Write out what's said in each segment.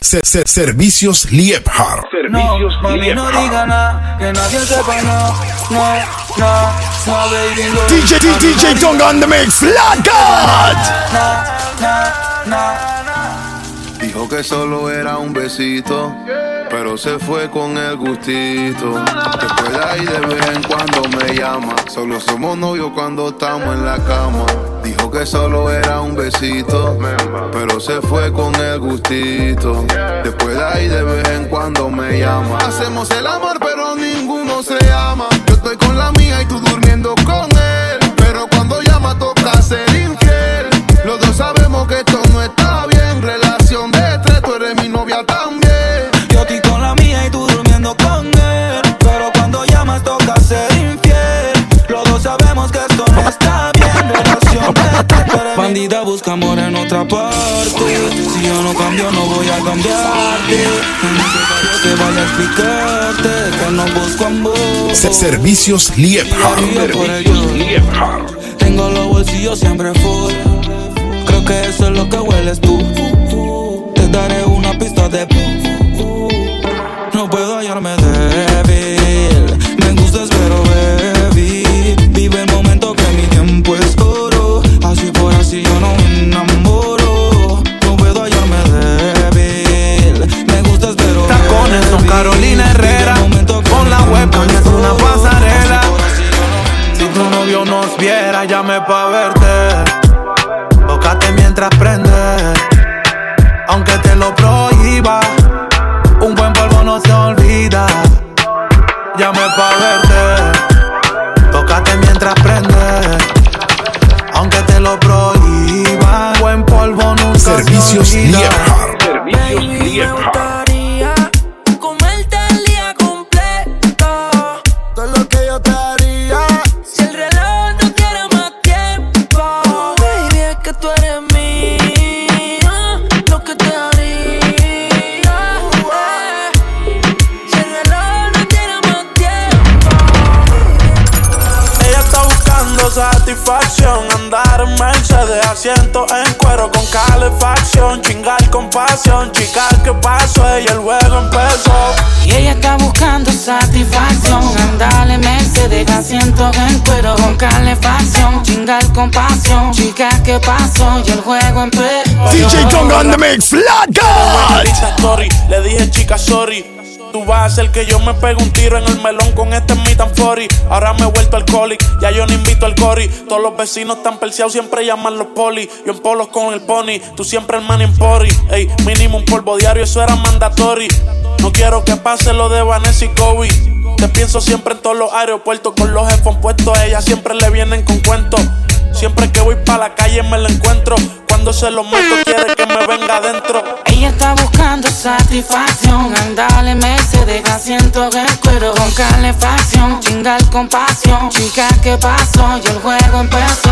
Servicios Liebhardt. Servicios no, mami, no diga nada, que nadie sepa no, no, no, no, baby, no. DJ, DJ, Tonga on the mix, Flat Dijo que solo era un besito, pero se fue con el gustito. Después de ahí de vez en cuando me llama. Solo somos novios cuando estamos en la cama. Dijo que solo era un besito, pero se fue con el gustito. Después de ahí de vez en cuando me llama. Hacemos el amor, pero ninguno se ama. Yo estoy con la mía y tú durmiendo con él. Pero cuando llama toca ser infiel. Los dos sabemos que esto no está Bandida busca amor en otra parte. Si yo no cambio, no voy a cambiarte. No que vaya a explicarte que no busco amor. Servicios Liebhardt. Tengo los bolsillos siempre full. Creo que eso es lo que hueles tú. Te daré una pista de. Viera, llame pa' verte. Tócate mientras prende. Aunque te lo prohíba, un buen polvo no se olvida. Llame pa' verte. Tócate mientras prende. Aunque te lo prohíba, buen polvo nunca Servicios se olvida. Servicios Mercedes, asiento en cuero Con calefacción, chingar con pasión Chica, ¿qué pasó? Y el juego empezó DJ Tonga on the mix, Flat Insta story, le dije chica, sorry. Tú vas a hacer que yo me pegue un tiro en el melón con este meet and 40. Ahora me he vuelto alcoholic, ya yo no invito al cori. Todos los vecinos están perseados, siempre llaman los poli. Yo en polos con el pony, tú siempre el man en pori. Ey, mínimo un polvo diario, eso era mandatory. No quiero que pase lo de Vanessa y Kobe. Te pienso siempre en todos los aeropuertos con los headphones puestos. A ella siempre le vienen con cuentos. Siempre que voy pa' la calle me la encuentro. Cuando se lo meto quiere que me venga adentro. Ella está buscando satisfacción Andale Mercedes, asiento en cuero Con calefacción, chingar con pasión Chica, ¿qué pasó? Y el juego empezó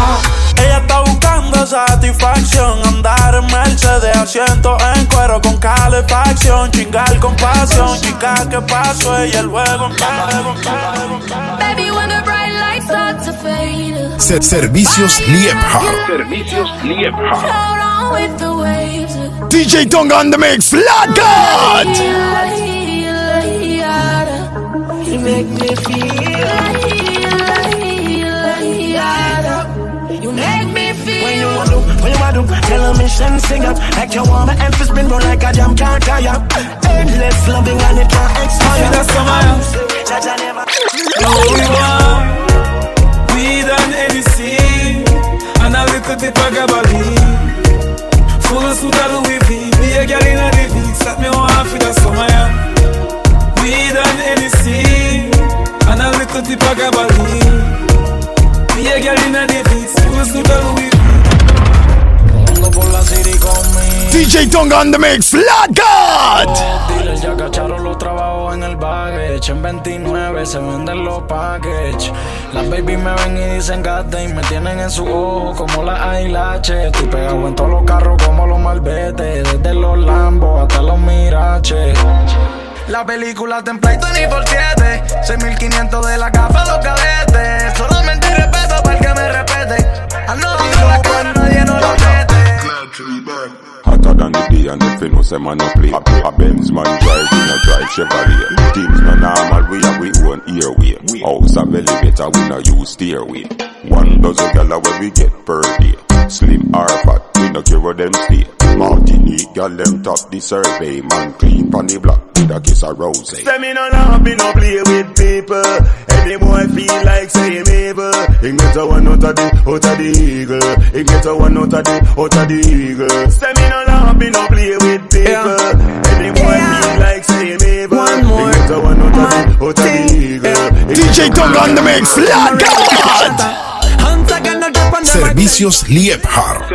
Ella está buscando satisfacción, andar en Mercedes, asiento en cuero con calefacción, chingar con pasión, chica, ¿qué pasó? Ella luego Baby, when the bright lights start to fade. Se- Servicios Liebhardt. Servicios Liebhardt. DJ Tonga on the mix, Flat You make me feel. You make me feel. When you want to, when you want to, tell a mission sing up Like you want my emphasis spin roll like a jam can't tire Endless loving and it can't expire. That's the man. Jaja never we want weed and Hennessy and a little bit of gabardine. Full suit of Louis V, be a girl in a living, set me on for the summer. yeah. Weed and Hennessy and a little bit of gabardine. Be a girl in a living, full of suit of Louis V. Ando por la city conmigo. DJ Tonga on the mix, Flat Dealers ya cacharon los trabajos en el baggage. En 29 se venden los packages. Las baby me ven y dicen gata y me tienen en su ojo como la ailache. Estoy pegado en todos los carros como los malbetes. Desde los Lambos hasta los Miraches. La película template 24-7 6500 de la gafa los cadetes Solamente respeto para el que me respete Al no la cara nadie no lo mete hotter than the day and if you know say man no play. A, a Benz man drive, we no drive Chevrolet. Things no normal, we have we own airway. House a elevator, we no use stairway. One dozen gala where we get per day. Slim or fat, we no care where them stay. Martinique, gal them top the survey. Man clean pon the block with a kiss of rose. Say me no love, me no play with people. Any boy feel like say him evil. He get a one out of the, out of the eagle. He get a one out of the, out of the eagle. Say me no love, me no play with people. Any boy feel like say him evil. One more. He get a one out of the, out of the thing. eagle. He DJ get a Tonga on the mix, Lord God. Hands again, no drop on the Servicios Liebhard.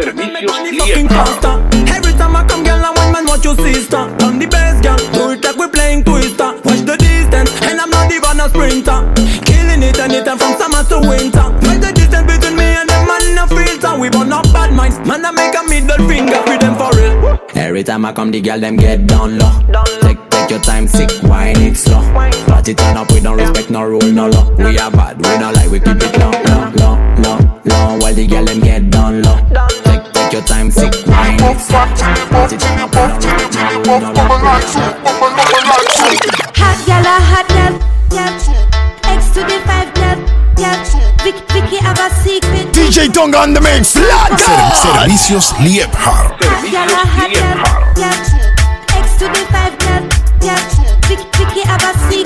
Every time I come, girl, I want man, what you sister. On the best, girl, do it like we playing twister. Watch the distance, and I'm not even a sprinter. Killing it anytime from summer to winter. Watch the distance between me and them man, no filter. We burn up bad minds, man, I make a middle finger for them for real. Every time I come, the girl them get down low. Take take your time, sick wine it slow. Party turn up, we don't respect no rule, no law. We are bad, we don't like we keep it low, low, low, low, low. While the girl them get down low. Take take your time, sick wine it slow. Party turn up, we don't respect no rule, no law. Hot gal, a hot gal, gal. X to the five gal, gal. Vic, Vicky have a secret. DJ Tonga on the mix, Lord God. Servicios Liebhard. Hot gal, a hot gal, gal. X to the five gal, gal. Vic, Vicky have a secret.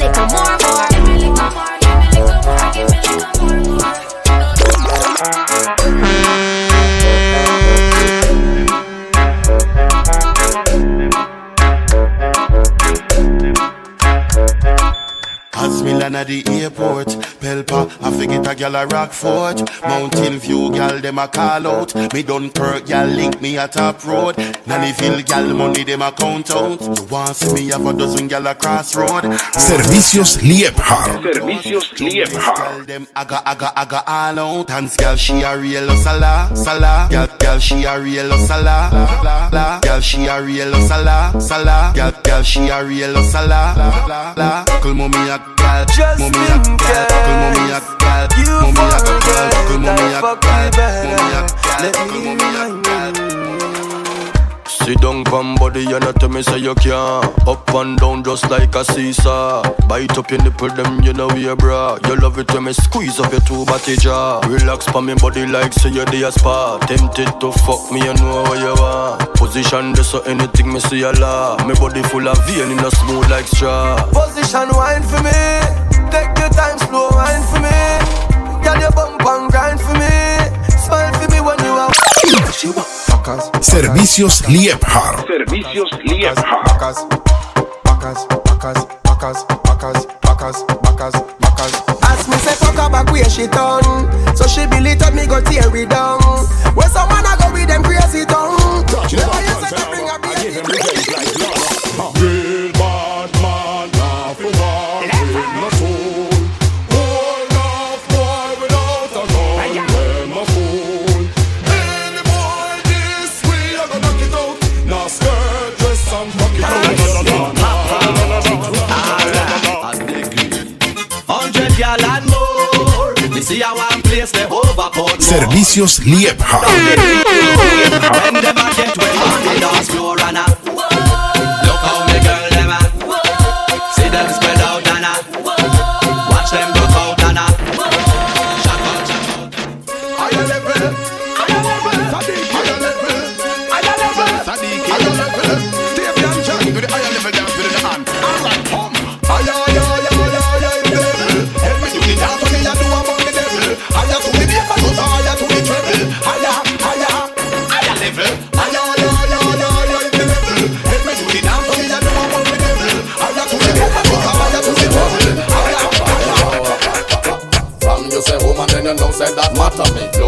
Yeah. Me love a little more, As me land at the airport, Pelpa, I forget a gal a Rockfort. Mountain View gal them a call out. Me Dunkirk gal link me a top road. Nannyville gal money them a count out. You want see me have a dozen gal a crossroad. Servicios Liebhard. Servicios Liebhard. Them aga aga aga all out. Hands gal she a real sala sala. Gal gal she a real sala la la. Gal she a real sala sala. Gal gal she a real sala la la. Call mommy a gal, mommy a gal. Call mommy a gal, mommy a gal. Call mommy a gal, mommy a. Call mommy a gal. Sit down, pan body, and not tell me say you can't. Up and down just like a seesaw. Bite up your nipple, them you know we bra. You love it when me squeeze up your two body jaw. Relax pa me body like say you're the spa. Tempted to fuck me, you know what you are Position this so anything me see a la. Me body full of vein in a smooth like straw. Position wine for me. Take your time, slow wine for me. Girl, your bump and grind for me. Smile for me when you are. She want packers, Servicios Liebhard. Servicios Liebhard. Packers, packers, packers, packers, packers, packers, packers, packers. As me say fuck her back where she done. So she believe me go tear it down. Where some man a go with them crazy tongue. Never you say to bring a baby Servicios Liebhard.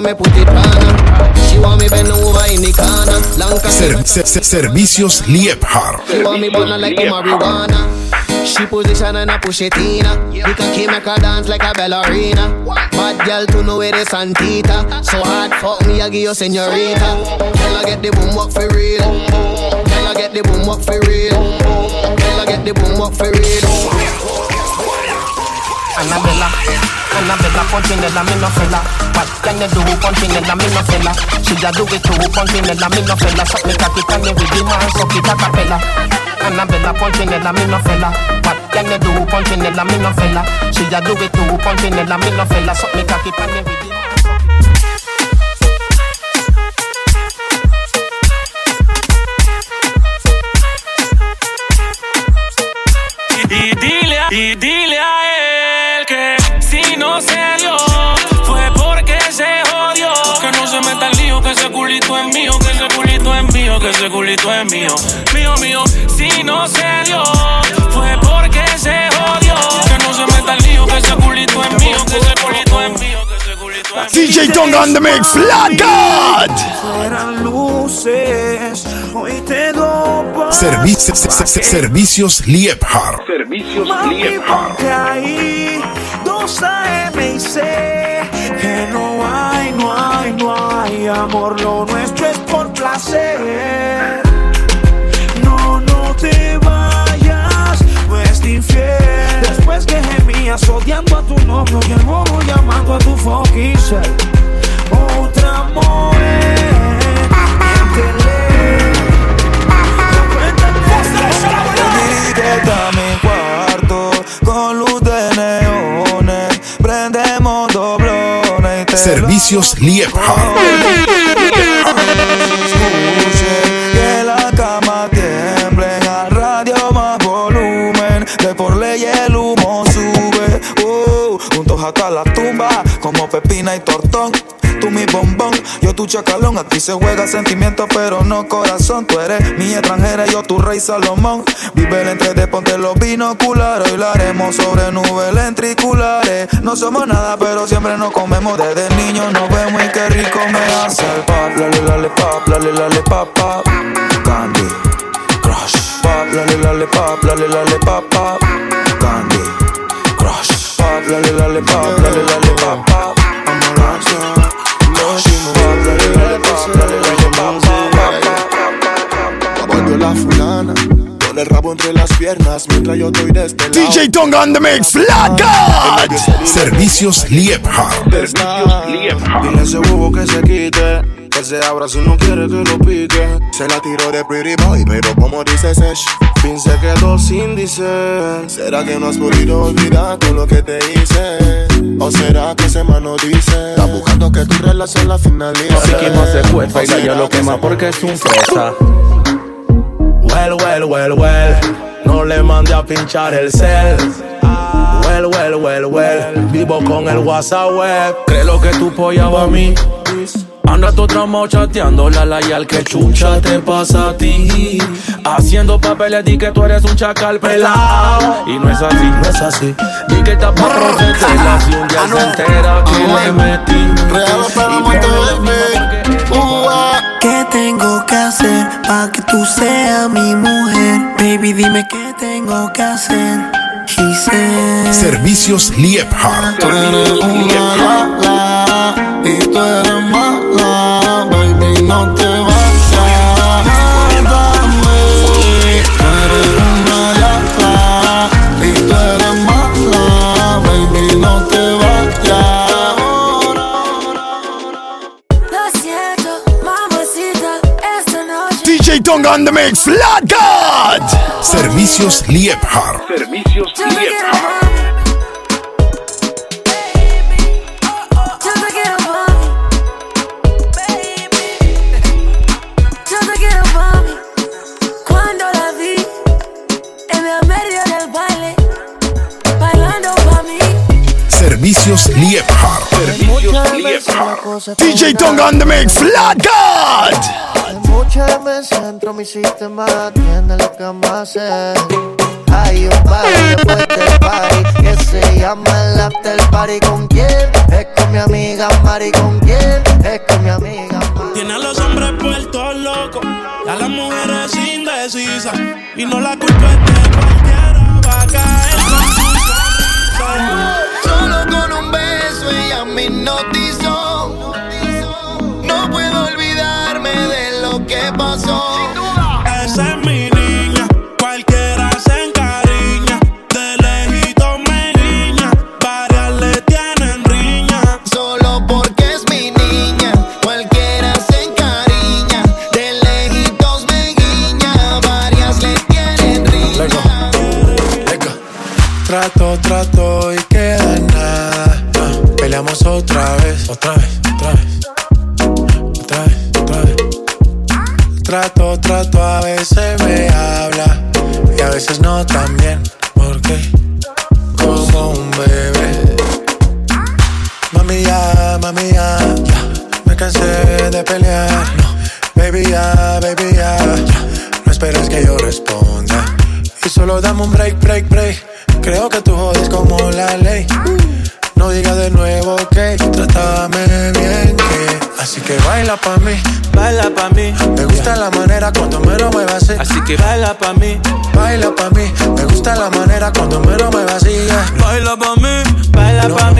so me put it on. She want me bend over in the corner. Long Ser- ser- ser- servicios Liephart. She want me burn like marijuana. She position and I push it in her. The cocky make her dance like a ballerina. Bad girl to know where the Santita. So hard fuck me, I give you señorita. Tell get the boom up for real. Tell get the boom up for real. Tell get the boom up for real. Annabella, Annabella, Punchinella, me no fella. What can you do, Punchinella, me no fella? She a do it too, Punchinella, me no fella. Suck me cocky, can you with the man, suck it a cappella. Annabella, Punchinella, me no fella. What can you do, Punchinella, me no fella? She a do it too, Punchinella, me no fella. Suck me cocky, can you with the man. Y dile, no se dio fue porque se jodió. Que no se meta el lío, que ese culito es mío, que ese culito es mío, que ese culito es mío. Mío, mío, si no se dio fue porque se jodió. Que no se meta el lío, que ese culito es mío, que ese culito es mío. DJ Tonga on the mix. Flat luces, hoy te servicios Liephart. Servicios Liephart. 2 AM y sé que no hay, no hay, no hay amor. Lo nuestro es por placer. No, no te vayas, no es infiel. Después que gemías odiando a tu novio y el bobo llamando a tu fucking Servicios Liephart. Chacalón aquí se juega sentimiento pero no corazón tú eres mi extranjera yo tu rey Salomón vive el entre de ponte los binoculares hoy lo haremos sobre nubes ventriculares no somos nada pero siempre nos comemos desde niños nos vemos y qué rico me hace el pop lale lale pop lale lale pop pop candy crush pop lale lale pop lale lale pop pop candy crush pop lale lale pop lale lale pop pop I'm a lale lale pop lale lale pop pop Caballo la fulana, con el rabo entre las piernas mientras yo estoy despelado. DJ Tonga on the mix. God. Servicios Liephart. Dile a ese bobo que se quite, que se abra si no quiere que lo pique. Se la tiró de pretty boy, pero como dice Sesh, fin se quedó sin dice. ¿Será que no has podido olvidar todo lo que te hice? ¿O será que ese mano dice? Está buscando que tu relación la finalice. Así que no se y la yo lo quema porque es un fresa. Well, well, well, well. No le mande a pinchar el cel. Well, well, well, well. Vivo con el WhatsApp web. Cree lo que tu polla va a mí. Anda tu tramo chateando la la y al que chucha te pasa a ti. Haciendo papeles di que tú eres un chacal pelado. Y no es así, no es así. Di que está para protegerla si un día se entera que le metí. ¿Qué tengo que hacer para que tú seas mi mujer? Baby, dime qué tengo que hacer. Servicios Liephart. Tú eres una mala y tú eres mala, baby, no te tongue on the mix. Flat God. Servicios Liebhard. Servicios Liebhard. Servicios Liebhard. Servicios Liebhard. DJ Tonga on the mix. Flat God. Escúchame, centro mi sistema, tiene lo que más es. Hay un party después del party que se llama el after party. ¿Con quién? Es con mi amiga Mari. ¿Con quién? Es con mi amiga Mari. Tiene a los hombres puertos locos, a las mujeres indecisas. Y no la culpa es de cualquiera, va a caer con su. Solo con un beso ella me noticia pasó. Esa es mi niña, cualquiera se encariña. De lejito me niña, varias le tienen riña. Solo porque es mi niña, cualquiera se encariña. De lejitos me guiña, varias le tienen riña. Lego. Lego. Trato, trato y queda nada. Peleamos otra vez, otra vez veces me habla y a veces no también. Así que baila pa' mí, baila pa' mí. Me gusta la manera cuando menos me vacía. Baila pa' mí, baila pa' mí.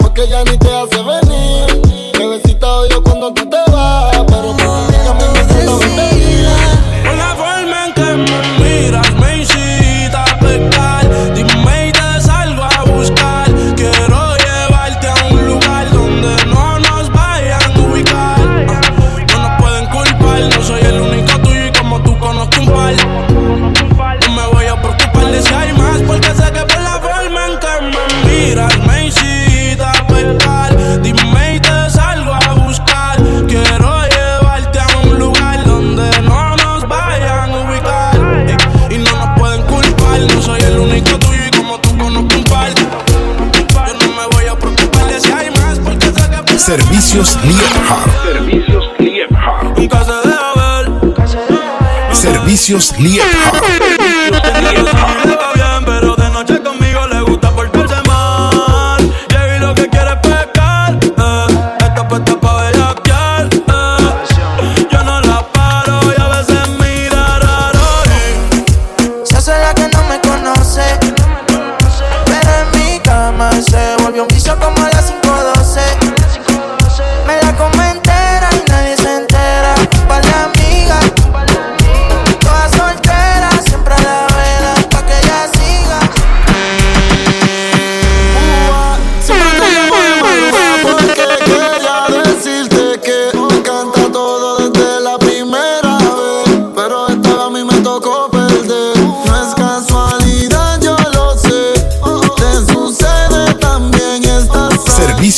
Porque ya ni te Precios Liebha.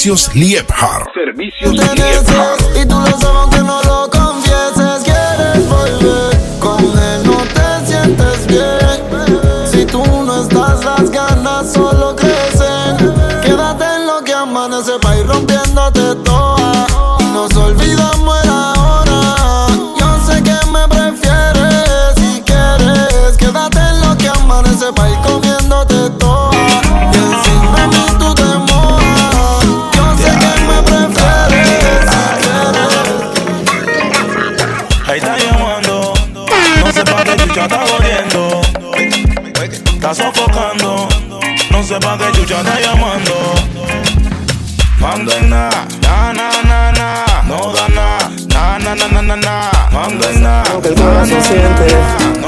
Servicios Liebhardt. Servicios Te siente,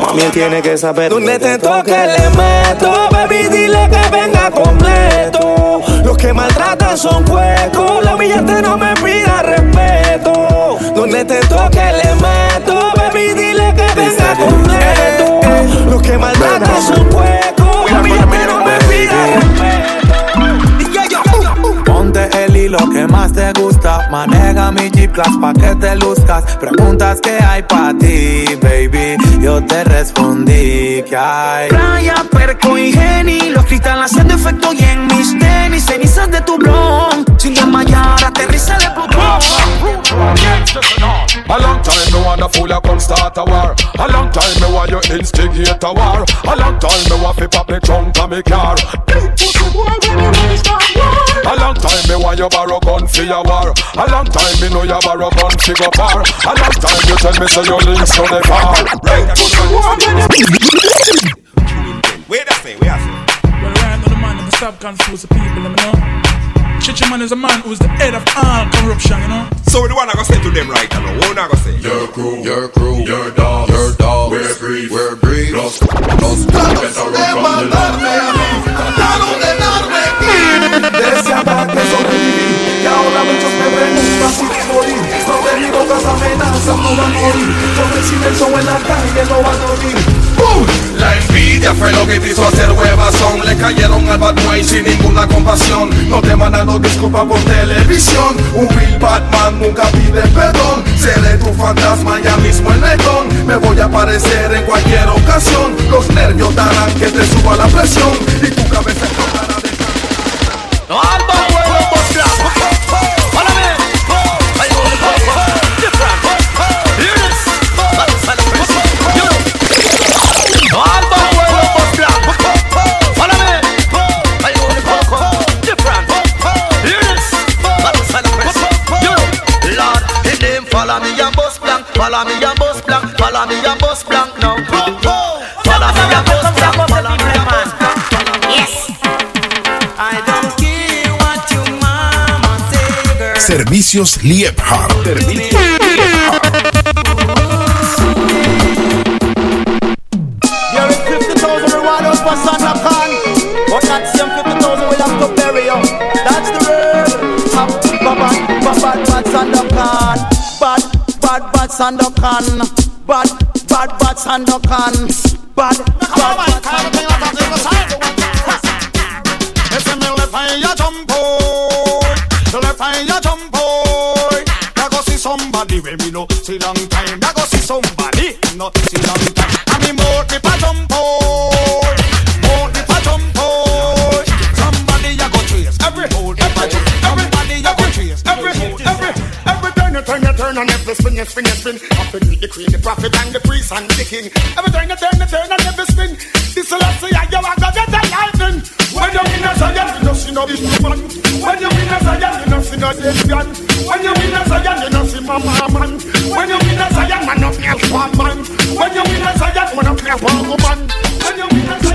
mami él tiene que saber Donde te toque le meto, baby dile que venga completo. Los que maltratan son cuecos, la billete no me pida respeto. Donde te toque le meto, baby dile que venga completo. Los que maltratan son cuecos, la billete no me pida respeto. Ponte el hilo que más. Maneja mi Jeep Class pa' que te luzcas. Preguntas que hay pa' ti, baby. Yo te respondí que hay. Playa, perco y geni, los cristales haciendo efecto y en mis tenis, cenizas de tu blon. Sin desmayar, aterriza de Plutón. A long time me wanna fool you come start a war A long time me want you instigate a war A long time me want fi pop me trunk and me car A long time me want you borrow gun for your war A long time me know you borrow gun fi go far A long time you tell me say your links to the far Right to the Wait a say, wait a say. Well, I now the man never stop confuse the people, you know. Chichi man is a man who's the head of all corruption, you know. So the one I go say to them right now, what I go say? Your crew, your crew, your dogs, your dogs. We're brief, we're brief. Los, los, better run from the no van a morir el en la calle no va a dormir La envidia fue lo que te hizo hacer huevazón. Le cayeron al Boy sin ninguna compasión. No te mandaron disculpas por televisión. Un Bill Batman nunca pide perdón. Seré tu fantasma ya mismo en Letón. Me voy a aparecer en cualquier ocasión. Los nervios darán que te suba la presión. Y tu cabeza Servicios Liebhardt. Sandokan, bad, bad, bad Sandokan, bad, bad, bad, bad Sandokan. If you me left hand, you jump out. The left hand, you jump when me know see long time. I go see somebody no see long time. I me more me pa jump boy, more me pa jump boy. Somebody I go chase every every everybody I go chase every every every turn you turn you turn and every spin you spin you spin. Up to meet the queen, the prophet and the priest and the king. Every turn you turn you turn and every spin. This is let's see how you are gonna get a lightning. When you win a Zion, you know see no big man. When you win a Zion, you know see no lesbian. When you win a Zion, you know see mama man. When you win a Zion, man no play one man. When you win a Zion, man no play one woman. When you win a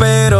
pero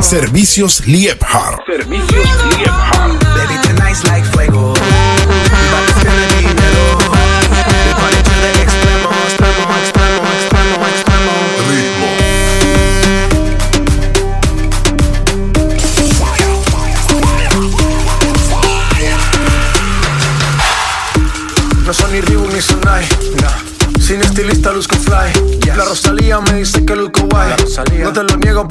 Se Servicios Liebhardt. Servicios Liebhardt.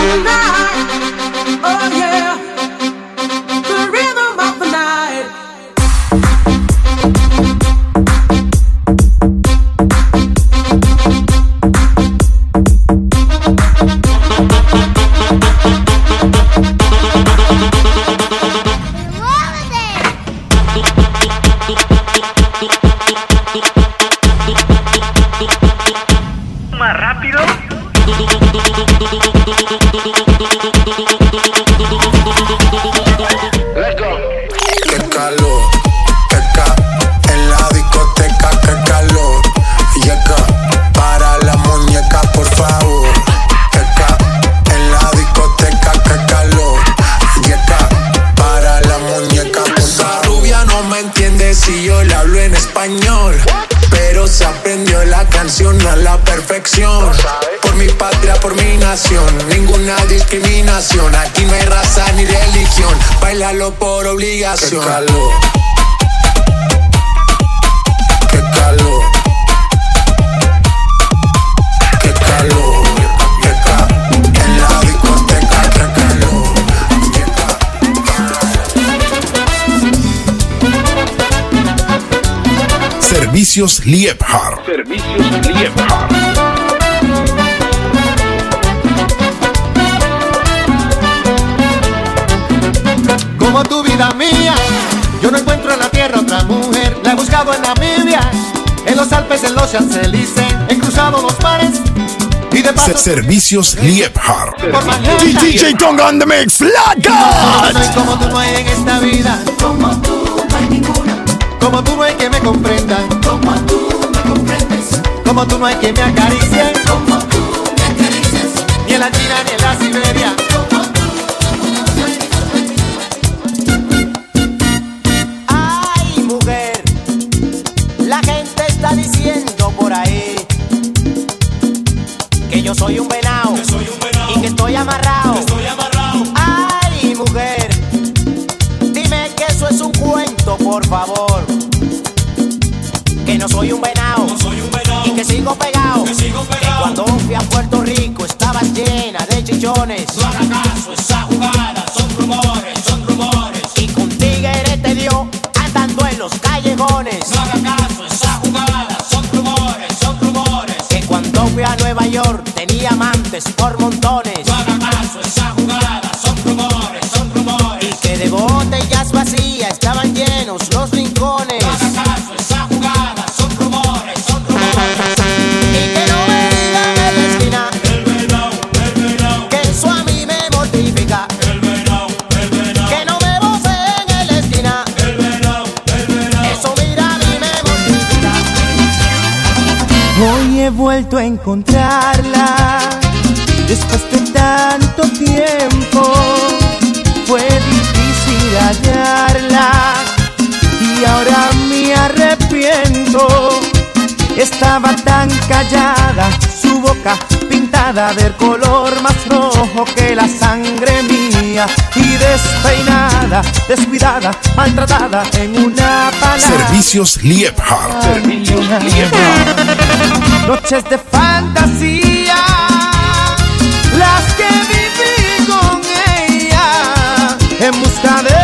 my discriminación. Aquí no hay raza ni religión. Bailalo por obligación. Qué calor. Qué calor. Qué calor. Qué calor. En la discoteca, qué calor. Qué calor. Servicios Liebhard. Servicios Liebhard. como tu vida mía. Yo no encuentro en la tierra otra mujer, la he buscado en Namibia, en los Alpes, en los Champs-Élysées, he cruzado los mares. Y de paso, Servicios Liebhard. DJ Tonga on the mix. God. No como tú no hay en esta vida. Como tú no hay ninguna. Como tú no hay que me comprenda. Como tú me comprendes. Como tú no hay que me acaricie. Como tú me acaricias. Ni en la China ni en la Siberia. Vuelto a encontrarla después de tanto tiempo. Fue difícil hallarla y ahora me arrepiento. Estaba tan callada, su boca pintada del color más rojo que la sangre mía y despeinada, descuidada, maltratada en una palabra. Servicios Liebhardt. Servicios Noches de fantasía, las que viví con ella en busca de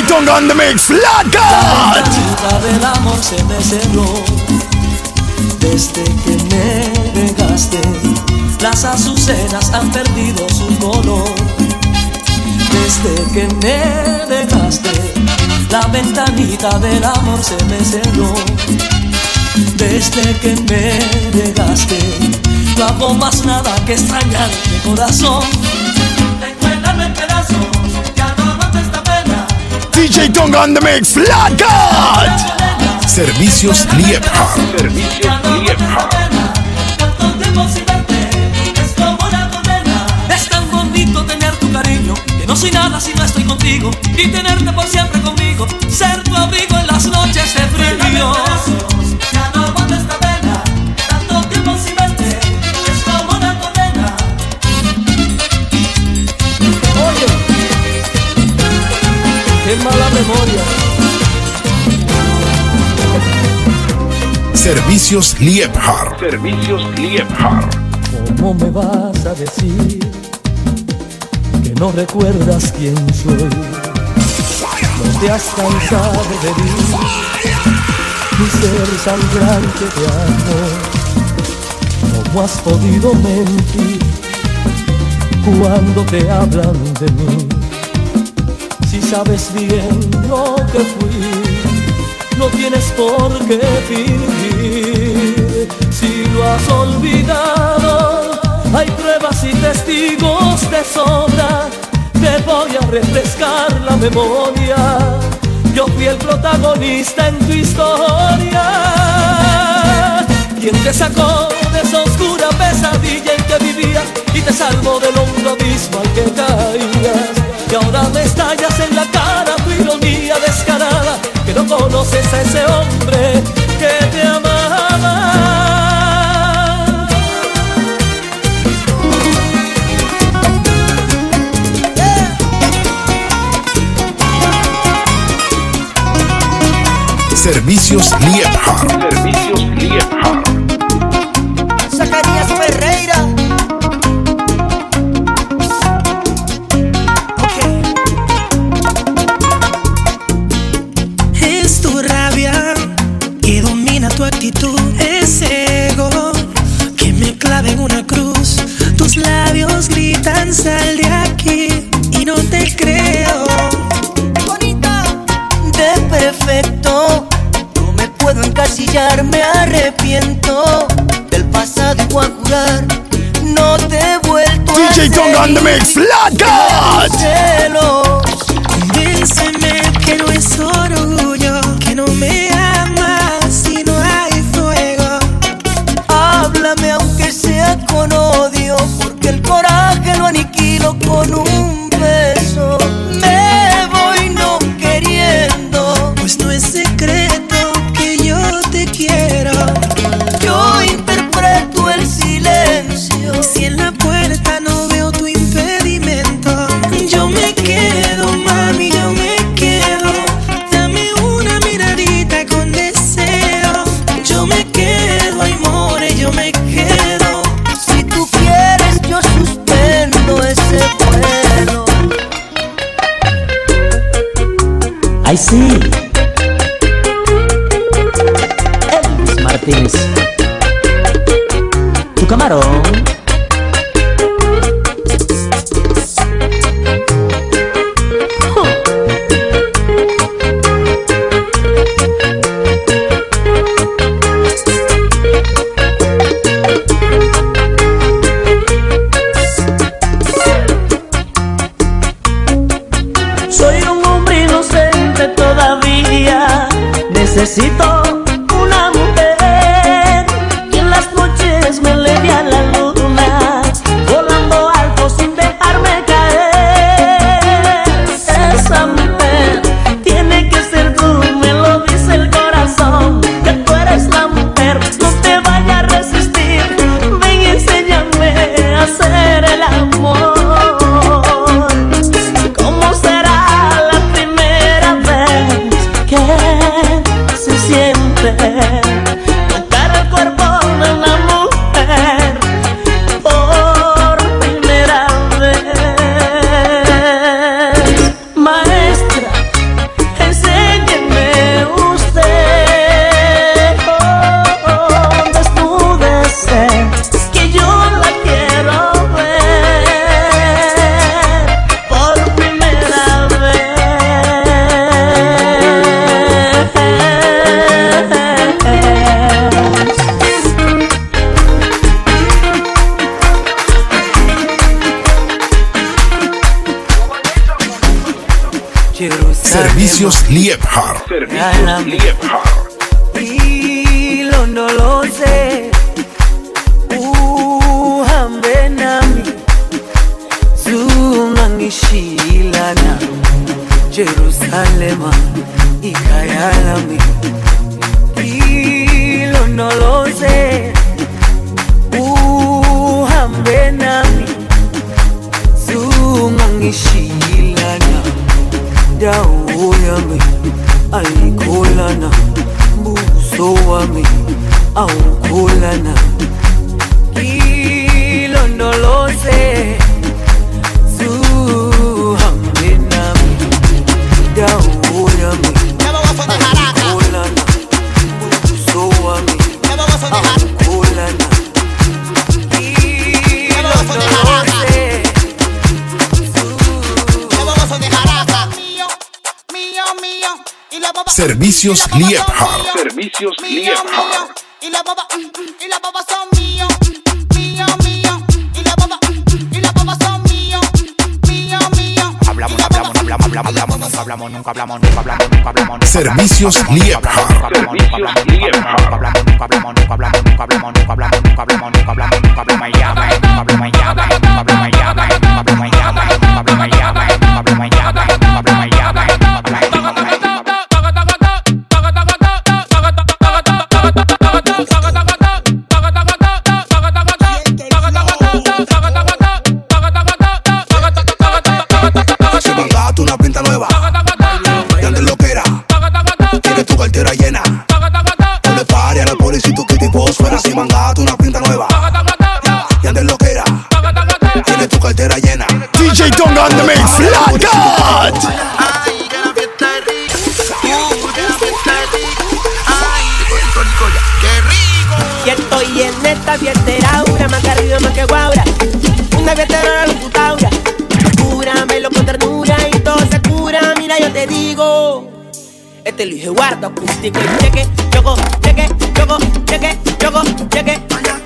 DJ Tonga on the mix, me cerró. Desde que me dejaste Las azucenas han perdido su color. Desde que me dejaste La ventanita del amor se me cerró. Desde que me dejaste No hago más nada que extrañarte corazón. Recuérdame en pedazos Tonga on the mix, Flat God. Servicios Liebhardt. Servicios Liebhardt. Es tan bonito tener tu cariño, que no soy nada si no estoy contigo. Y tenerte por siempre conmigo, ser tu abrigo en las noches de frío. Ya no qué mala memoria. Servicios Liebhardt. Servicios Liebhardt. ¿Cómo me vas a decir que no recuerdas quién soy? No te has cansado de mí, mi ser sangrante de amor. ¿Cómo has podido mentir cuando te hablan de mí? Si sabes bien lo que fui, no tienes por qué fingir. Si lo has olvidado, hay pruebas y testigos de sobra. Te voy a refrescar la memoria. Yo fui el protagonista en tu historia. Quien te sacó de esa oscura pesadilla en que vivías y te salvó del hondo abismo al que caías. Y ahora me estallas en la cara tu ironía descarada, que no conoces a ese hombre que te amaba. Servicios Liebhardt. Servicios see. necesito. awukholana buso wami awukholana ngilondoloze Servicios Liebhardt. Servicios Y la baba, y la baba son mío. Y la baba, y la baba son mío. Hablamos, hablamos, hablamos, hablamos, nunca hablamos, nunca hablamos, nunca hablamos, nunca hablamos. Servicios Liebhardt. Servicios Liebhardt. Hablamos, hablamos, hablamos, hablamos, hablamos, hablamos, hablamos, hablamos, demasiado acústico y llegue, yogo, llegue, yogo, llegue, llegue.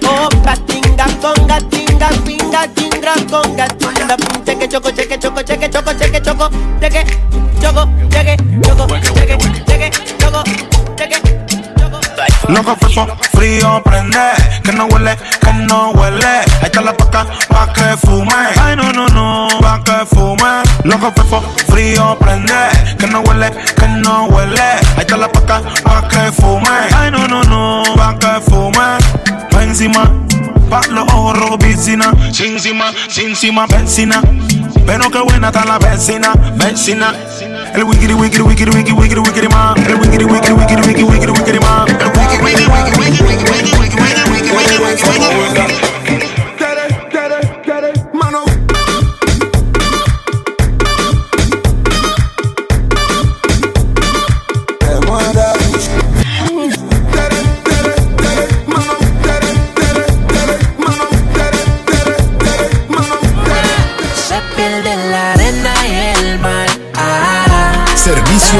Oh, tinga, conga, tinga, pinga, tinga, conga, tinga, cheque, choco, cheque, choco, cheque, choco, cheque, choco, cheque, yogo, llegue, yogo, llegue, llegue, yogo, llegue. Loco fresco, frío, prende, que no huele, que no huele. Ahí está la paca, pa' que fume. Ay, no, no, no, pa' que fume. Loco fefo, frío prende, que no huele, que no huele. Ahí está la paca, pa' que fume. Ay, no, no, no, pa' que fume. Pa' encima, pa' los ojos rojos, piscina. Sin encima, sin encima, vecina. Pero qué buena está la vecina, vecina. El wikiri wikiri wikiri wikiri wikiri wikiri man. El wikiri wikiri wikiri wikiri wikiri wikiri man.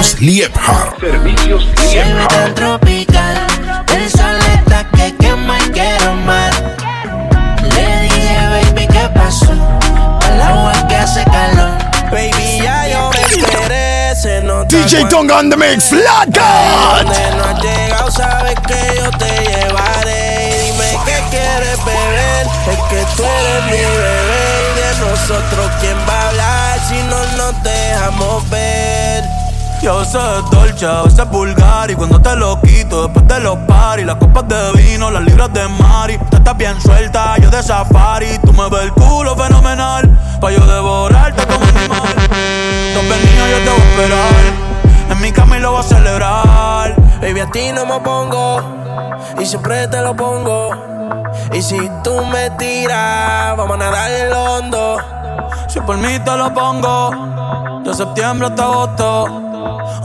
Servicios Liebherr. Servicios tropical. El sol está que quema y quiero más. Le dije, baby, ¿qué pasó? El agua que hace calor. Baby, ya yo me enteré, se nota DJ Tonga on the mix, God. Donde no has llegado, sabes que yo te llevaré. Y dime qué quieres beber, es que tú eres mi bebé. Y de nosotros, ¿quién va a hablar si no nos dejamos ver? Yo sé dolce, a veces vulgar Y cuando te lo quito después de los paris Las copas de vino, las libras de mari Tú estás bien suelta, yo de safari. Tú me ves el culo fenomenal Pa' yo devorarte como animal. Dos niños yo te voy a esperar. En mi cama y lo voy a celebrar. Baby, a ti no me pongo y siempre te lo pongo. Y si tú me tiras, vamos a nadar el hondo. Si por mí te lo pongo De septiembre hasta agosto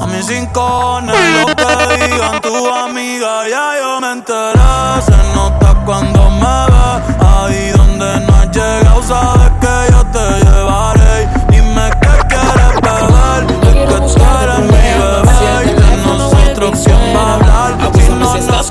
A mis cinco lo que digan tu amiga Ya yo me enteré. Se nota cuando me ves Ahí donde no has llegado Sabes que yo te llevaré. Dime qué quieres beber Es que tú eres mi bebé. Y de nosotros quién va a hablar Si no nos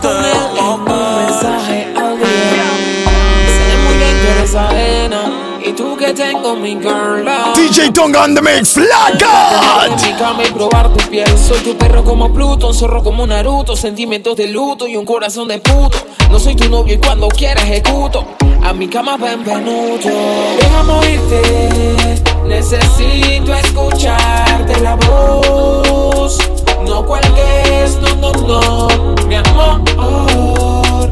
que tengo mi girl. DJ Tonga on the mix, Flat God. Mi cama y probar tu piel. Soy tu perro como Pluto, un zorro como Naruto. Sentimientos de luto y un corazón de puto. No soy tu novio y cuando quiera ejecuto. A mi cama ven venuto. Déjame oírte. Necesito escucharte la voz. No cuelgues, no, no, no. Mi amor.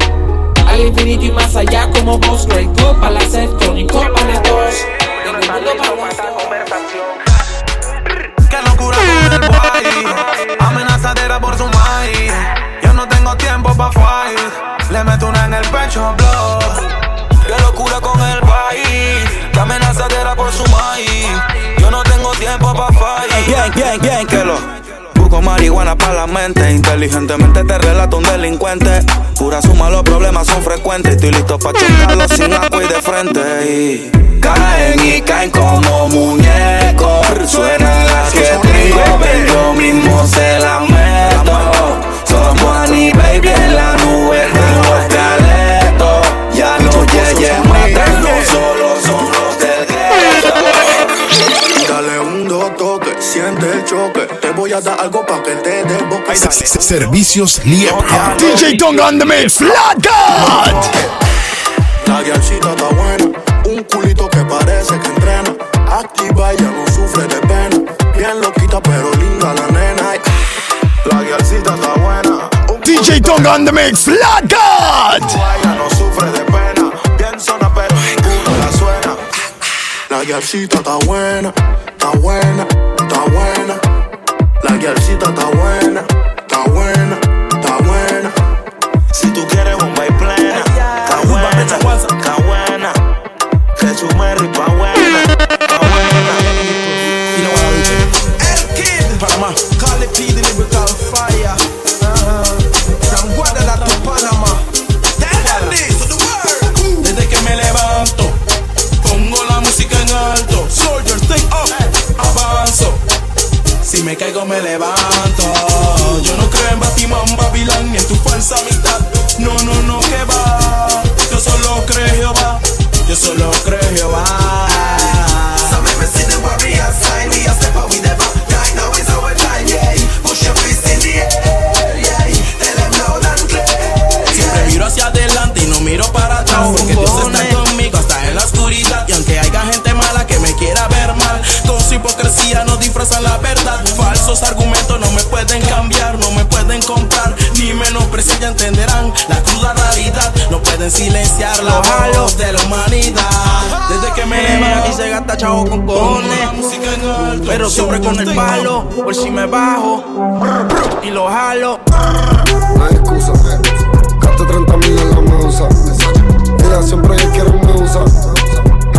Al infinito y más allá como vos. Great Club para la set, crónico para dos. Esta conversación. Qué locura con el boy Amenazadera por su maíz Yo no tengo tiempo pa' fight. Le meto una en el pecho, blow Qué locura con el boy Qué amenazadera por su maíz Yo no tengo tiempo pa' fight. Bien, bien, bien, que lo Busco marihuana para la mente. Inteligentemente te relato un delincuente. Pura suma, los problemas son frecuentes. Estoy listo pa' chocarlos sin agua y de frente. Y Caen y caen como muñecos. Suena la que tengo, ven yo mismo se la Te voy a dar algo pa' que te des boca y dale. Servicios Liebherr. DJ Tonga on the mix, Flat God. La guialcita está buena, un culito que parece que entrena. Activa y ya no sufre de pena. Bien loquita pero linda la nena. La guialcita está buena, DJ Tonga on the mix, Flat God. ella no sufre de pena. Bien zona pero ninguno la suena. La guialcita está buena, está buena. La guialcita está buena, está buena, está buena. Si tú quieres un baile plena, está buena, está buena. Me levanto. Yo no creo en Batimán, Babilán Ni en tu falsa amistad No, no, no, que va. Yo solo creo Jehová. Yo solo creo Jehová ya entenderán la cruda realidad. No pueden silenciar la voz de la humanidad. Desde que me levan aquí se gasta chavo con cojones. Pero siempre con el palo, por si me bajo y lo jalo. No hay excusa. Gasto 30 mil en la musa. Mira, siempre ella quiere me usa.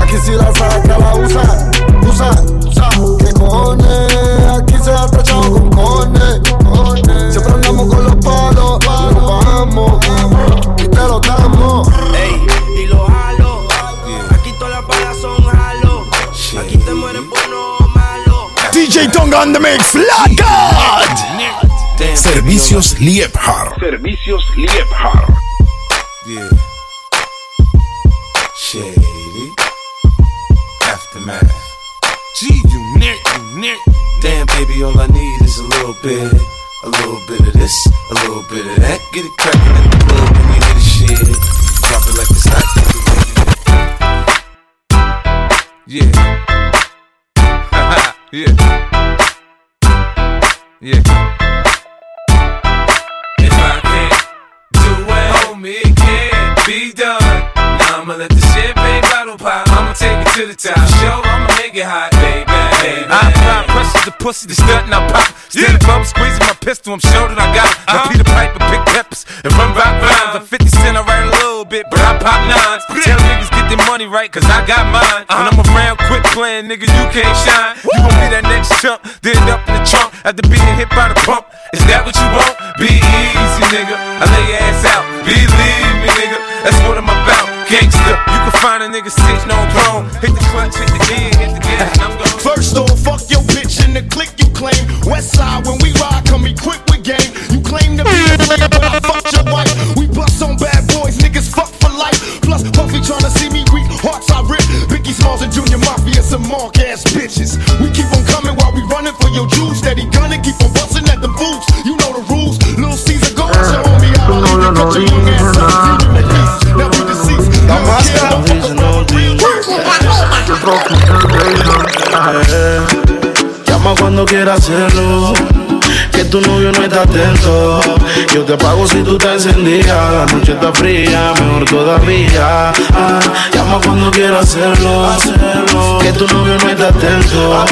Aquí si la saca, la usa. Usa, usa. ¿Qué cojones? Aquí se ha trachado con cojones. DJ on the mix, Flat God. Servicios Liebhardt. Servicios Liebhardt. Yeah. Shady. Aftermath. Gee, you near, you near. Damn, baby, all I need is a little bit. A little bit of this, a little bit of that. Get it crackin' in the club when you hear the shit. Drop it like it's hot. Yeah. yeah. Yeah. If I can't do it, homie, it can't be done. Now I'ma let the champagne bottle pop. I'ma take it to the top. Show, I'ma make it hot, baby. Baby. I apply pressure to pussy, the stunt and I pop. Steady bum squeezing my pistol, I'm sure that I got it. My uh-huh. Peter Piper, pick peppers, and run rock rhymes. I'm 50 cent, I write a little bit, but I pop nines. Tell niggas get their money right, cause I got mine. Uh-huh. When I'm around, quit playing, nigga, you can't shine. You gon' be that next chump, then up in the trunk after being hit by the pump. Is that what you want? Be easy, nigga. I lay your ass out. Believe me, nigga. That's what I'm about. Gangsta, you can find a nigga sitting on throne. Hit the clutch, hit the gear, hit the gas, and I'm gone. First off, fuck your bitch in the click you claim. West side, when we ride, come equipped with game. You claim to be a player, but I fucked your wife. We bust on bad boys, niggas fuck for life. Plus, Puffy tryna see me weak, hearts I rip. Biggie Smalls and Junior Mafia, some mark ass bitches. We keep on coming while we running for your juice. Steady gunning, keep on busting at them fools. You know the rules. Little Caesar, go out your homie out. I'll leave you, cut your young ass up. Llama cuando quieras hacerlo. Que tu novio no está atento. Yo te pago si tú te encendías. La noche está fría, mejor todavía. Ah, llama cuando quieras hacerlo. Que tu novio no está atento.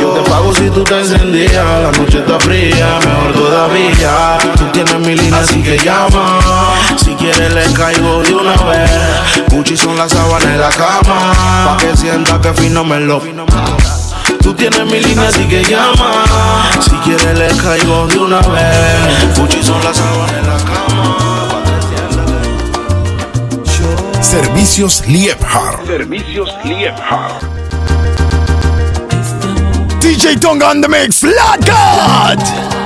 Yo te pago si tú te encendías. La noche está fría, mejor todavía. Tú tienes mi línea, así que llama. Si quieres, le caigo de una vez. Gucci son las sábanas en la cama. Pa' que sienta que fino me lo. Tienes mi línea, así que llama. Si quieres, le caigo de una vez. Gucci son las sábanas en la cama. Servicios Liebhardt. Servicios Liebhardt. DJ Tonga on the mix, Flat God.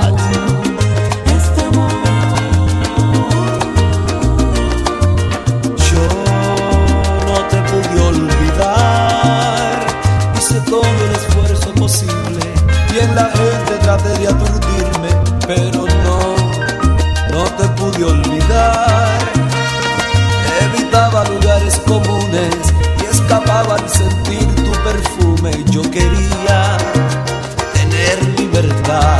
La gente traté de aturdirme, pero no, no te pude olvidar. Evitaba lugares comunes y escapaba al sentir tu perfume. Yo quería tener libertad.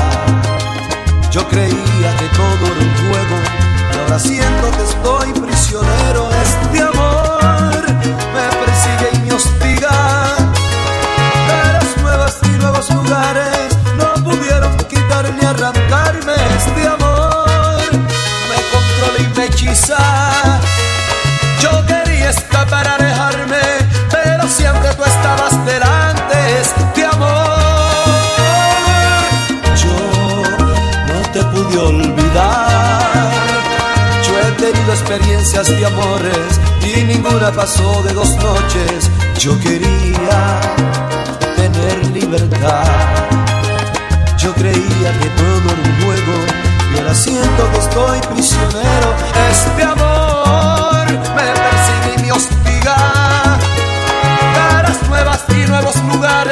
Yo creía que todo era un juego y ahora siento que estoy ninguna pasó de dos noches. Yo quería tener libertad. Yo creía que todo era un juego y ahora siento que estoy prisionero. Este amor me persigue y me hostiga. Caras nuevas y nuevos lugares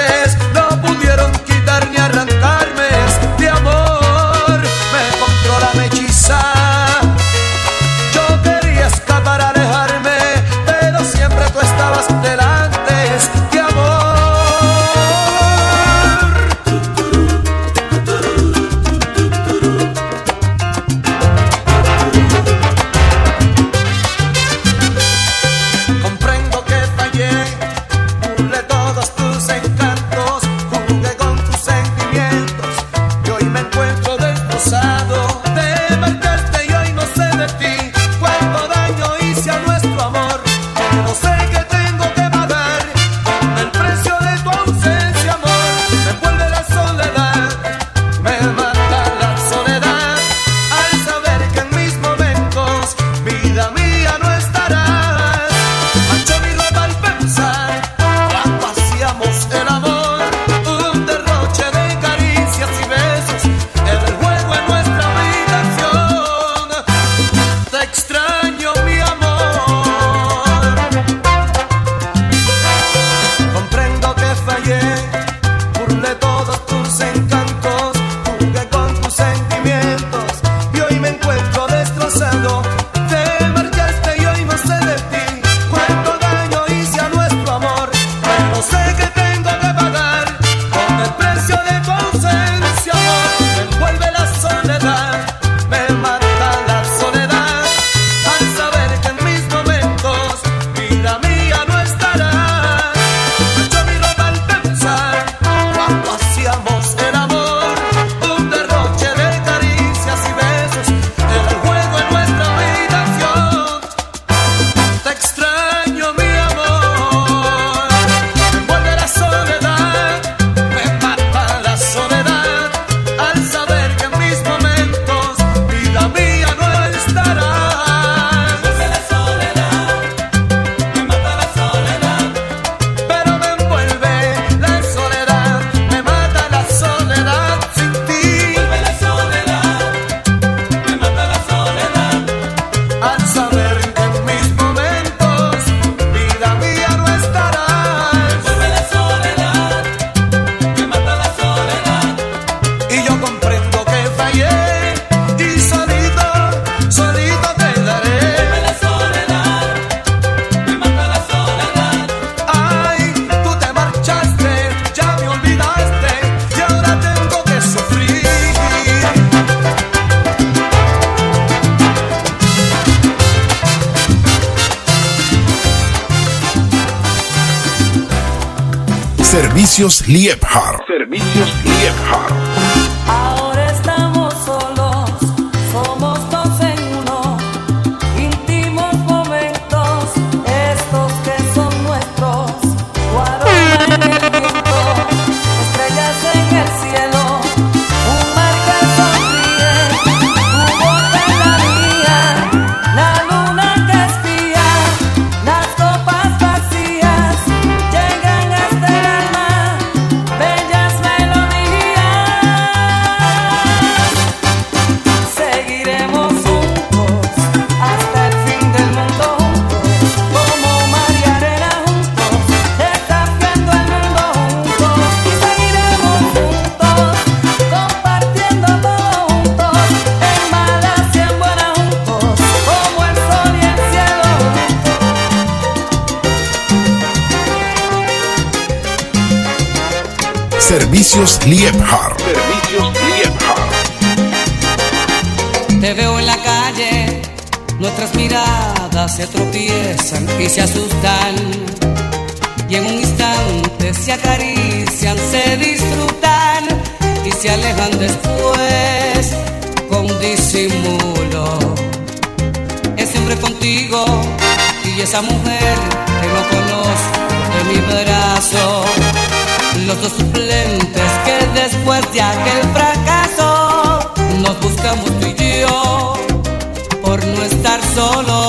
Servicios Liebhardt. Servicios Liebhardt. Servicios Liebhardt. Servicios Liebhardt. Te veo en la calle, nuestras miradas se tropiezan y se asustan. Y en un instante se acarician, se disfrutan y se alejan después con disimulo. Es siempre contigo y esa mujer que no conozco de mi brazo. Los dos suplentes que después de aquel fracaso nos buscamos tú y yo por no estar solos.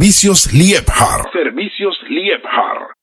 Servicios Liebhardt. Servicios Liebhardt.